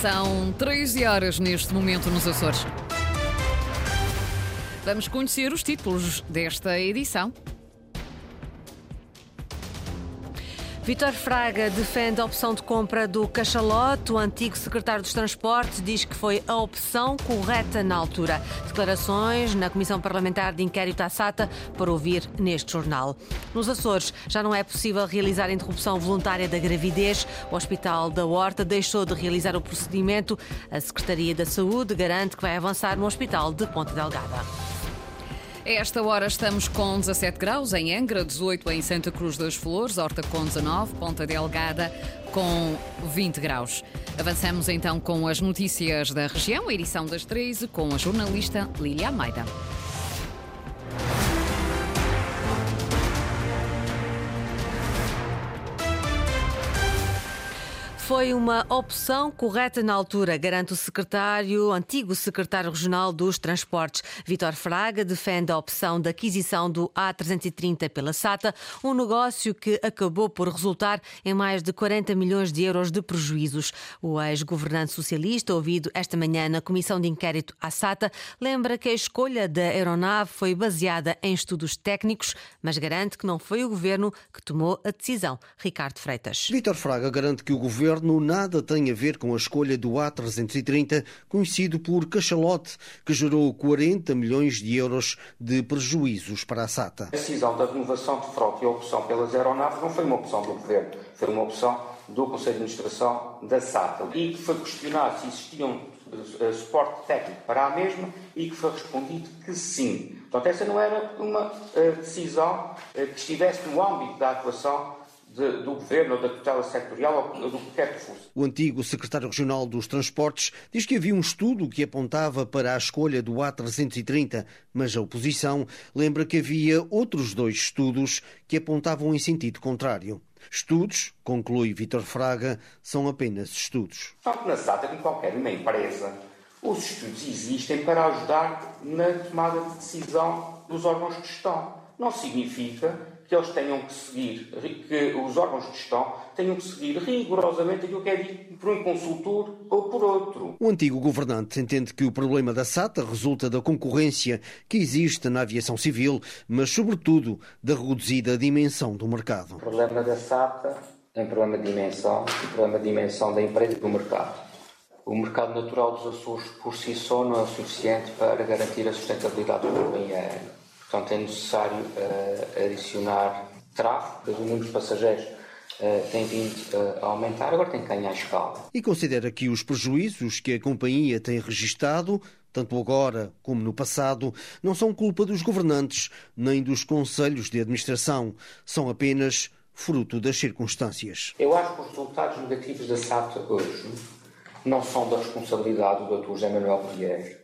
São 13 horas neste momento nos Açores. Vamos conhecer os títulos desta edição. Vitor Fraga defende a opção de compra do Cachalote. O antigo secretário dos Transportes diz que foi a opção correta na altura. Declarações na Comissão Parlamentar de Inquérito à SATA para ouvir neste jornal. Nos Açores já não é possível realizar a interrupção voluntária da gravidez. O Hospital da Horta deixou de realizar o procedimento. A Secretaria da Saúde garante que vai avançar no Hospital de Ponta Delgada. Esta hora estamos com 17 graus em Angra, 18 em Santa Cruz das Flores, Horta com 19, Ponta Delgada com 20 graus. Avançamos então com as notícias da região, a edição das 13, com a jornalista Lília Almeida. Foi uma opção correta na altura, garante o secretário, antigo secretário regional dos Transportes. Vitor Fraga defende a opção da aquisição do A330 pela SATA, um negócio que acabou por resultar em mais de 40 milhões de euros de prejuízos. O ex-governante socialista, ouvido esta manhã na Comissão de Inquérito à SATA, lembra que a escolha da aeronave foi baseada em estudos técnicos, mas garante que não foi o governo que tomou a decisão. Ricardo Freitas. Vitor Fraga garante que o governo nada tem a ver com a escolha do A330, conhecido por cachalote, que gerou 40 milhões de euros de prejuízos para a SATA. A decisão da renovação de frota e a opção pelas aeronaves não foi uma opção do governo, foi uma opção do Conselho de Administração da SATA. E que foi questionado se existia um suporte técnico para a mesma e que foi respondido que sim. Portanto, essa não era uma decisão que estivesse no âmbito da atuação de, do governo ou da tutela sectorial ou do que quer que fosse. O antigo secretário regional dos Transportes diz que havia um estudo que apontava para a escolha do A330, mas a oposição lembra que havia outros dois estudos que apontavam em sentido contrário. Estudos, conclui Vítor Fraga, são apenas estudos. Tanto na SATA como qualquer uma empresa, os estudos existem para ajudar na tomada de decisão dos órgãos de gestão. Não significa que eles tenham que seguir, que os órgãos de gestão tenham que seguir rigorosamente aquilo que é dito por um consultor ou por outro. O antigo governante entende que o problema da SATA resulta da concorrência que existe na aviação civil, mas sobretudo da reduzida dimensão do mercado. O problema da SATA é um problema de dimensão, um problema de dimensão da empresa e do mercado. O mercado natural dos Açores por si só não é o suficiente para garantir a sustentabilidade da companhia aérea. Portanto, é necessário uh, adicionar tráfego, o número de passageiros uh, tem vindo uh, a aumentar, agora tem que ganhar escala. E considera que os prejuízos que a companhia tem registado, tanto agora como no passado, não são culpa dos governantes nem dos conselhos de administração, são apenas fruto das circunstâncias. Eu acho que os resultados negativos da SATA hoje não são da responsabilidade do Dr. José Manuel Pinheiro,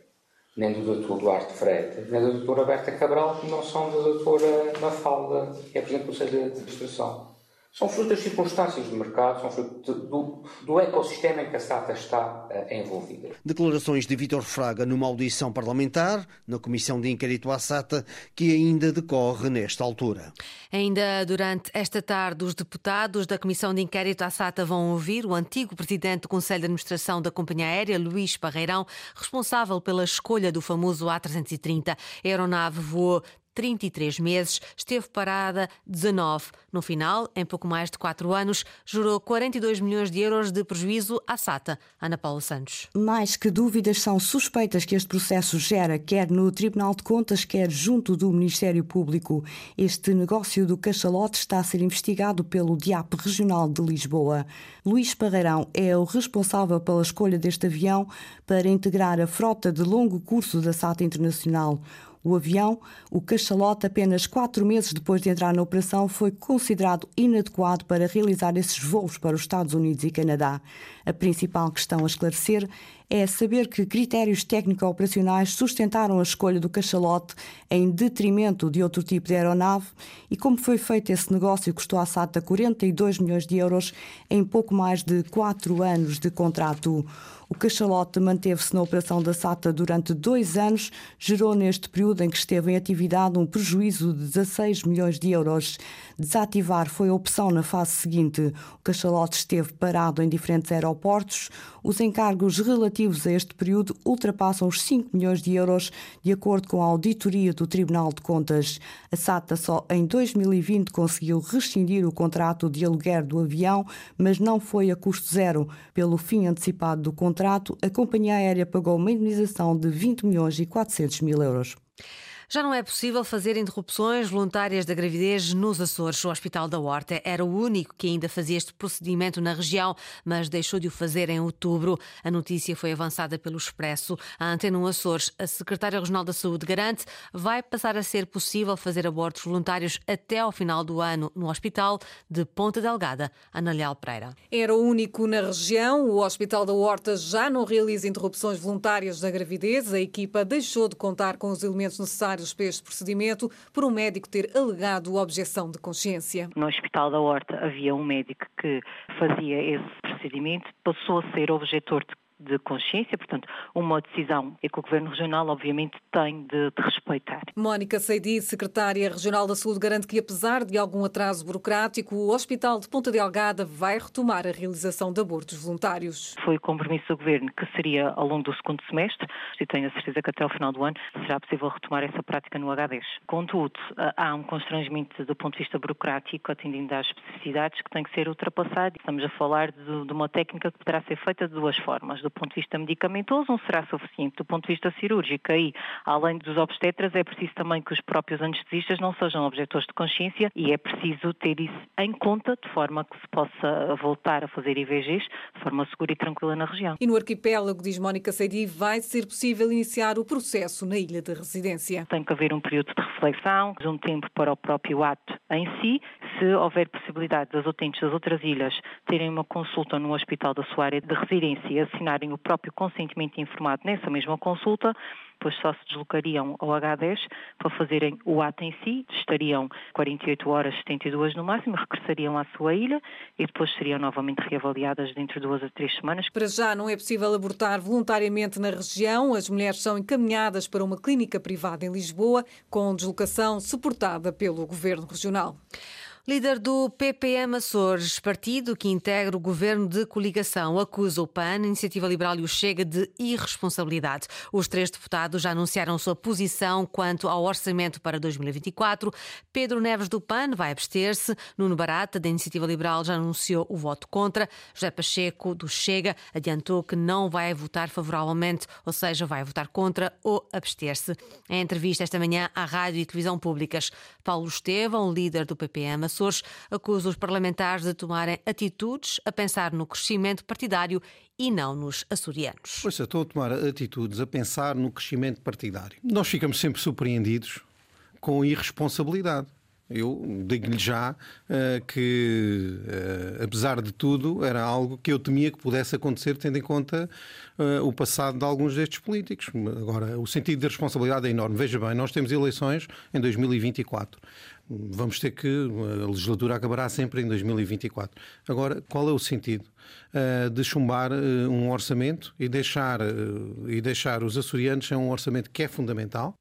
nem do Dr. Duarte Freitas, nem da Dra. Berta Cabral, que não são da Dra. Mafalda, que é Presidente do Conselho de Administração. São fruto das circunstâncias do mercado, são fruto do, do ecossistema em que a SATA está uh, envolvida. Declarações de Vítor Fraga numa audição parlamentar na Comissão de Inquérito à SATA, que ainda decorre nesta altura. Ainda durante esta tarde, os deputados da Comissão de Inquérito à SATA vão ouvir o antigo presidente do Conselho de Administração da Companhia Aérea, Luís Parreirão, responsável pela escolha do famoso A330. A aeronave voou 33 meses, esteve parada 19. No final, em pouco mais de 4 anos, jurou 42 milhões de euros de prejuízo à SATA. Ana Paula Santos. Mais que dúvidas são suspeitas que este processo gera, quer no Tribunal de Contas, quer junto do Ministério Público. Este negócio do cachalote está a ser investigado pelo DIAP Regional de Lisboa. Luís Parreirão é o responsável pela escolha deste avião para integrar a frota de longo curso da SATA Internacional. O avião, o cachalote, apenas quatro meses depois de entrar na operação, foi considerado inadequado para realizar esses voos para os Estados Unidos e Canadá. A principal questão a esclarecer é saber que critérios técnico-operacionais sustentaram a escolha do cachalote em detrimento de outro tipo de aeronave e como foi feito esse negócio custou à SATA 42 milhões de euros em pouco mais de quatro anos de contrato. O cachalote manteve-se na operação da SATA durante dois anos, gerou neste período em que esteve em atividade um prejuízo de 16 milhões de euros. Desativar foi a opção na fase seguinte. O cachalote esteve parado em diferentes aeroportos. Os encargos relativos a este período ultrapassam os 5 milhões de euros, de acordo com a auditoria do Tribunal de Contas. A SATA só em 2020 conseguiu rescindir o contrato de aluguer do avião, mas não foi a custo zero. Pelo fim antecipado do contrato, a companhia aérea pagou uma indenização de 20 milhões e 400 mil euros. Já não é possível fazer interrupções voluntárias da gravidez nos Açores. O Hospital da Horta era o único que ainda fazia este procedimento na região, mas deixou de o fazer em outubro. A notícia foi avançada pelo Expresso. A Antena 1 Açores, a secretária regional da Saúde, garante vai passar a ser possível fazer abortos voluntários até ao final do ano no Hospital de Ponta Delgada. Ana Leal Pereira. Era o único na região. O Hospital da Horta já não realiza interrupções voluntárias da gravidez. A equipa deixou de contar com os elementos necessários para este procedimento por um médico ter alegado objeção de consciência. No Hospital da Horta havia um médico que fazia esse procedimento, passou a ser objetor de de consciência, portanto, uma decisão e que o Governo Regional, obviamente, tem de, de respeitar. Mónica Seidi, secretária regional da Saúde, garante que, apesar de algum atraso burocrático, o Hospital de Ponta Delgada vai retomar a realização de abortos voluntários. Foi o compromisso do Governo que seria ao longo do segundo semestre, e tenho a certeza que até ao final do ano será possível retomar essa prática no H10. Contudo, há um constrangimento do ponto de vista burocrático, atendendo às especificidades, que tem que ser ultrapassado. Estamos a falar de, de uma técnica que poderá ser feita de duas formas do ponto de vista medicamentoso não será suficiente. Do ponto de vista cirúrgico, aí, além dos obstetras, é preciso também que os próprios anestesistas não sejam objetores de consciência e é preciso ter isso em conta de forma que se possa voltar a fazer IVGs de forma segura e tranquila na região. E no arquipélago, diz Mónica Seidi, vai ser possível iniciar o processo na ilha de residência. Tem que haver um período de reflexão, um tempo para o próprio ato em si. Se houver possibilidade das utentes das outras ilhas terem uma consulta no hospital da sua área de residência e assinarem o próprio consentimento informado nessa mesma consulta, depois só se deslocariam ao H10 para fazerem o ato em si, estariam 48 horas, 72 no máximo, regressariam à sua ilha e depois seriam novamente reavaliadas dentro de duas a três semanas. Para já não é possível abortar voluntariamente na região. As mulheres são encaminhadas para uma clínica privada em Lisboa, com deslocação suportada pelo Governo Regional. Líder do PPM Açores, partido que integra o governo de coligação, acusa o PAN, Iniciativa Liberal e o Chega de irresponsabilidade. Os três deputados já anunciaram sua posição quanto ao orçamento para 2024. Pedro Neves do PAN vai abster-se. Nuno Barata, da Iniciativa Liberal, já anunciou o voto contra. José Pacheco, do Chega, adiantou que não vai votar favoravelmente, ou seja, vai votar contra ou abster-se. Em entrevista esta manhã à Rádio e Televisão Públicas, Paulo Estevão, líder do PPM Açores, Açores acusa os parlamentares de tomarem atitudes a pensar no crescimento partidário e não nos açorianos. Pois, estão a tomar atitudes a pensar no crescimento partidário. Nós ficamos sempre surpreendidos com irresponsabilidade. Eu digo-lhe já uh, que, uh, apesar de tudo, era algo que eu temia que pudesse acontecer, tendo em conta uh, o passado de alguns destes políticos. Agora, o sentido de responsabilidade é enorme. Veja bem, nós temos eleições em 2024. Vamos ter que. A legislatura acabará sempre em 2024. Agora, qual é o sentido de chumbar um orçamento e deixar, e deixar os açorianos sem um orçamento que é fundamental?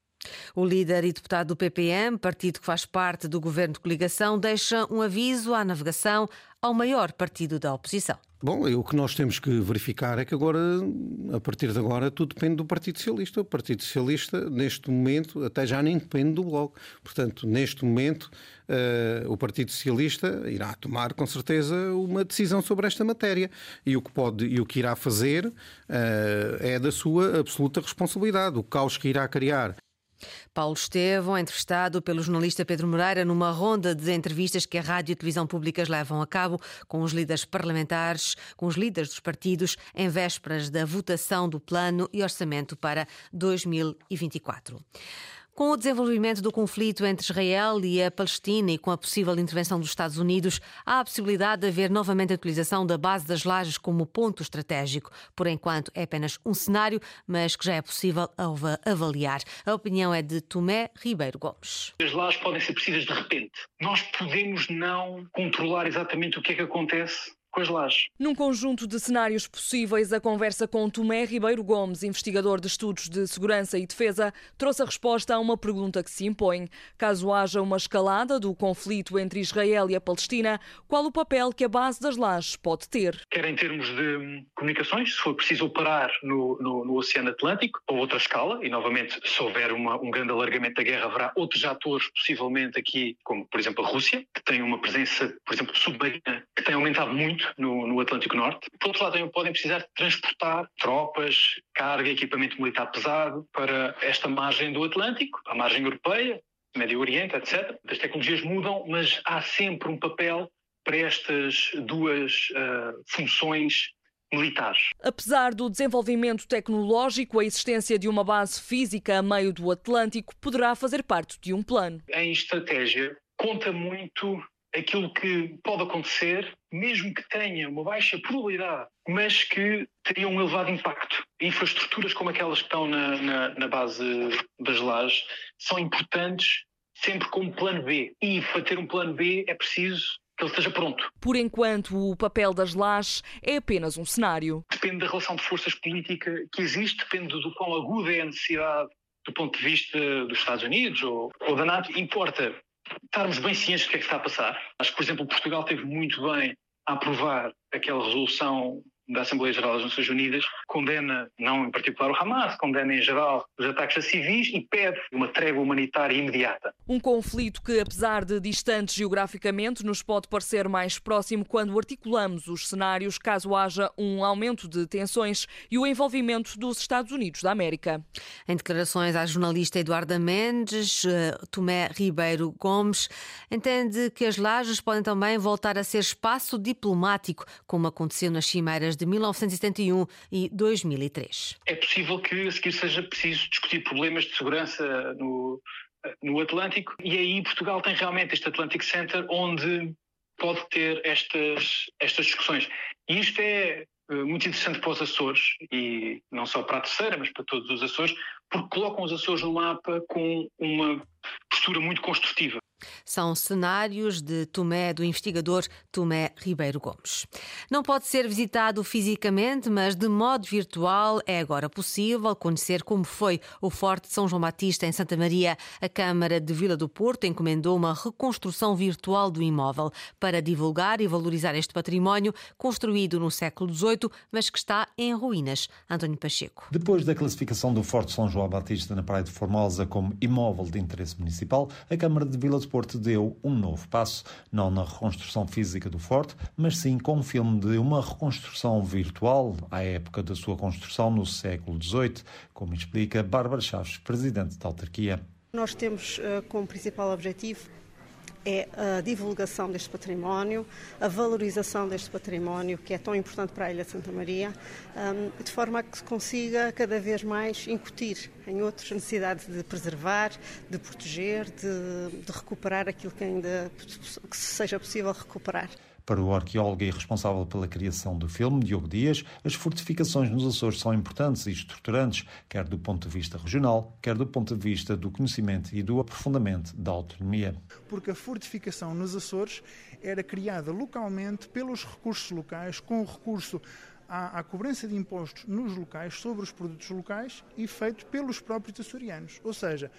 O líder e deputado do PPM, partido que faz parte do governo de coligação, deixa um aviso à navegação ao maior partido da oposição. Bom, o que nós temos que verificar é que agora, a partir de agora, tudo depende do Partido Socialista. O Partido Socialista, neste momento, até já nem depende do Bloco. Portanto, neste momento, uh, o Partido Socialista irá tomar, com certeza, uma decisão sobre esta matéria. E o que pode e o que irá fazer uh, é da sua absoluta responsabilidade. O caos que irá criar Paulo Estevão, entrevistado pelo jornalista Pedro Moreira numa ronda de entrevistas que a rádio e televisão públicas levam a cabo com os líderes parlamentares, com os líderes dos partidos, em vésperas da votação do plano e orçamento para 2024. Com o desenvolvimento do conflito entre Israel e a Palestina e com a possível intervenção dos Estados Unidos, há a possibilidade de haver novamente a utilização da base das lajes como ponto estratégico. Por enquanto, é apenas um cenário, mas que já é possível avaliar. A opinião é de Tomé Ribeiro Gomes. As lajes podem ser precisas de repente. Nós podemos não controlar exatamente o que é que acontece com as lajes. Num conjunto de cenários possíveis, a conversa com Tomé Ribeiro Gomes, investigador de estudos de segurança e defesa, trouxe a resposta a uma pergunta que se impõe. Caso haja uma escalada do conflito entre Israel e a Palestina, qual o papel que a base das lajes pode ter? Quer em termos de comunicações, se for preciso operar no, no, no Oceano Atlântico, ou outra escala, e novamente, se houver uma, um grande alargamento da guerra, haverá outros atores, possivelmente aqui, como por exemplo a Rússia, que tem uma presença, por exemplo, submarina, que tem aumentado muito no, no, Atlântico Norte. Por outro lado, também podem precisar de transportar tropas, carga, equipamento militar pesado para esta margem do Atlântico, a margem europeia, Médio Oriente, etc. As tecnologias mudam, mas há sempre um papel para estas duas uh, funções militares. Apesar do desenvolvimento tecnológico, a existência de uma base física a meio do Atlântico poderá fazer parte de um plano. Em estratégia, conta muito aquilo que pode acontecer, mesmo que tenha uma baixa probabilidade, mas que teria um elevado impacto. Infraestruturas como aquelas que estão na, na, na base das lajes são importantes sempre como plano B. E para ter um plano B é preciso que ele esteja pronto. Por enquanto, o papel das lajes é apenas um cenário. Depende da relação de forças política que existe, depende do quão aguda é a necessidade do ponto de vista dos Estados Unidos ou, ou da NATO. Importa estarmos bem cientes do que é que está a passar. Acho que, por exemplo, Portugal teve muito bem a aprovar aquela resolução da Assembleia Geral das Nações Unidas condena, não em particular o Hamas, condena em geral os ataques a civis e pede uma trégua humanitária imediata. Um conflito que, apesar de distante geograficamente, nos pode parecer mais próximo quando articulamos os cenários caso haja um aumento de tensões e o envolvimento dos Estados Unidos da América. Em declarações à jornalista Eduarda Mendes, eh, Tomé Ribeiro Gomes entende que as lajes podem também voltar a ser espaço diplomático, como aconteceu nas cimeiras de 1971 e 2003. É possível que a seguir seja preciso discutir problemas de segurança no, no Atlântico e aí Portugal tem realmente este Atlantic Center onde pode ter estas, estas discussões. E isto é eh, muito interessante para os Açores e não só para a terceira, mas para todos os Açores, porque colocam os Açores no mapa com uma postura muito construtiva. São cenários de Tomé, do investigador Tomé Ribeiro Gomes. Não pode ser visitado fisicamente, mas de modo virtual é agora possível conhecer como foi o Forte São João Batista em Santa Maria. A Câmara de Vila do Porto encomendou uma reconstrução virtual do imóvel para divulgar e valorizar este património construído no século XVIII, mas que está em ruínas. António Pacheco. Depois da classificação do Forte São João Batista na Praia de Formosa como imóvel de interesse municipal, a Câmara de Vila do Porto deu um novo passo, não na reconstrução física do forte, mas sim com um filme de uma reconstrução virtual à época da sua construção no século XVIII, como explica Bárbara Chaves, presidente da autarquia. Nós temos uh, como principal objetivo é a divulgação deste património, a valorização deste património, que é tão importante para a Ilha de Santa Maria, hum, de forma a que se consiga cada vez mais incutir em outros a necessidade de preservar, de proteger, de, de recuperar aquilo que ainda que seja possível recuperar. Para o arqueólogo e responsável pela criação do filme, Diogo Dias, as fortificações nos Açores são importantes e estruturantes, quer do ponto de vista regional, quer do ponto de vista do conhecimento e do aprofundamento da autonomia. Porque a fortificação nos Açores era criada localmente pelos recursos locais, com recurso à, à, cobrança de impostos nos locais sobre os produtos locais e feito pelos próprios açorianos. Ou seja,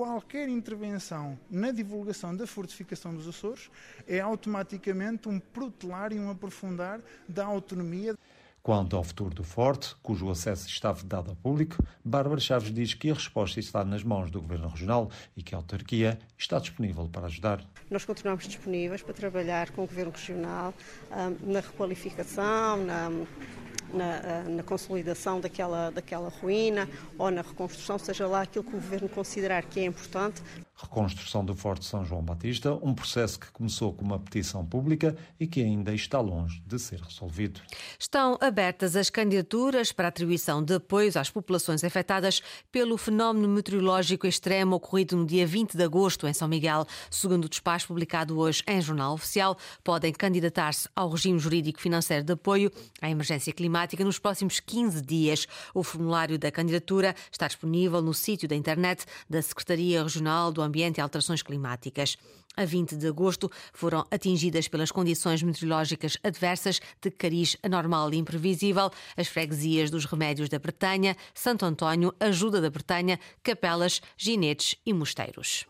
qualquer intervenção na divulgação da fortificação dos Açores é automaticamente um protelar e um aprofundar da autonomia. Quanto ao futuro do Forte, cujo acesso está vedado ao público, Bárbara Chaves diz que a resposta está nas mãos do Governo Regional e que a autarquia está disponível para ajudar. Nós continuamos disponíveis para trabalhar com o Governo Regional um, na requalificação, na na, eh, na, consolidação daquela, daquela ruína ou na reconstrução, seja lá aquilo que o Governo considerar que é importante. Reconstrução do Forte São João Batista, um processo que começou com uma petição pública e que ainda está longe de ser resolvido. Estão abertas as candidaturas para atribuição de apoios às populações afetadas pelo fenómeno meteorológico extremo ocorrido no dia 20 de agosto em São Miguel. Segundo o despacho publicado hoje em Jornal Oficial, podem candidatar-se ao regime jurídico financeiro de apoio à emergência climática nos próximos 15 dias. O formulário da candidatura está disponível no sítio da internet da Secretaria Regional do Ambiente e Alterações Climáticas. A 20 de agosto foram atingidas pelas condições meteorológicas adversas de cariz anormal e imprevisível as freguesias dos Remédios da Bretanha, Santo António, Ajuda da Bretanha, Capelas, Ginetes e Mosteiros.